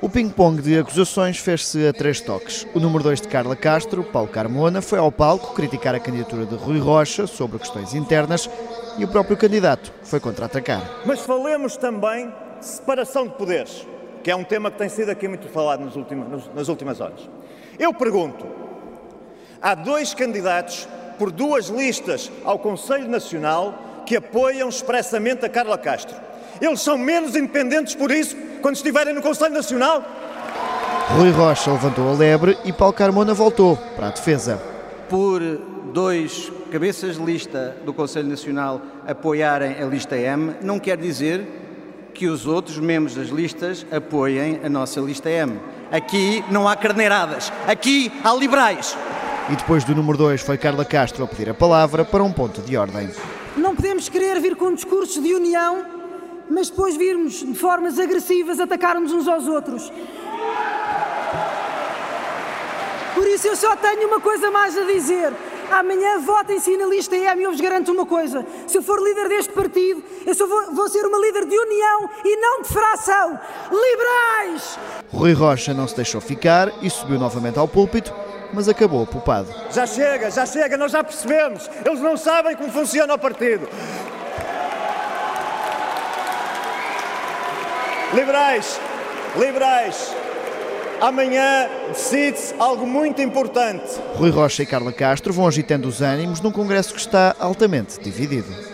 O ping-pong de acusações fez-se a três toques. O número 2 de Carla Castro, Paulo Carmona, foi ao palco criticar a candidatura de Rui Rocha sobre questões internas e o próprio candidato foi contra-atacar. Mas falemos também de separação de poderes, que é um tema que tem sido aqui muito falado nas últimas, nas últimas horas. Eu pergunto: há dois candidatos por duas listas ao Conselho Nacional que apoiam expressamente a Carla Castro. Eles são menos independentes por isso quando estiverem no Conselho Nacional? Rui Rocha levantou a lebre e Paulo Carmona voltou para a defesa. Por dois cabeças de lista do Conselho Nacional apoiarem a lista M, não quer dizer que os outros membros das listas apoiem a nossa lista M. Aqui não há carneiradas, aqui há liberais. E depois do número 2 foi Carla Castro a pedir a palavra para um ponto de ordem. Não podemos querer vir com discursos de união, mas depois virmos de formas agressivas atacarmos uns aos outros. Por isso eu só tenho uma coisa mais a dizer. Amanhã votem-se na lista EM e eu vos garanto uma coisa: se eu for líder deste partido, eu só vou, vou ser uma líder de união e não de fração. Liberais! Rui Rocha não se deixou ficar e subiu novamente ao púlpito, mas acabou poupado. Já chega, já chega, nós já percebemos. Eles não sabem como funciona o partido. Liberais, liberais, amanhã decide-se algo muito importante. Rui Rocha e Carla Castro vão agitando os ânimos num congresso que está altamente dividido.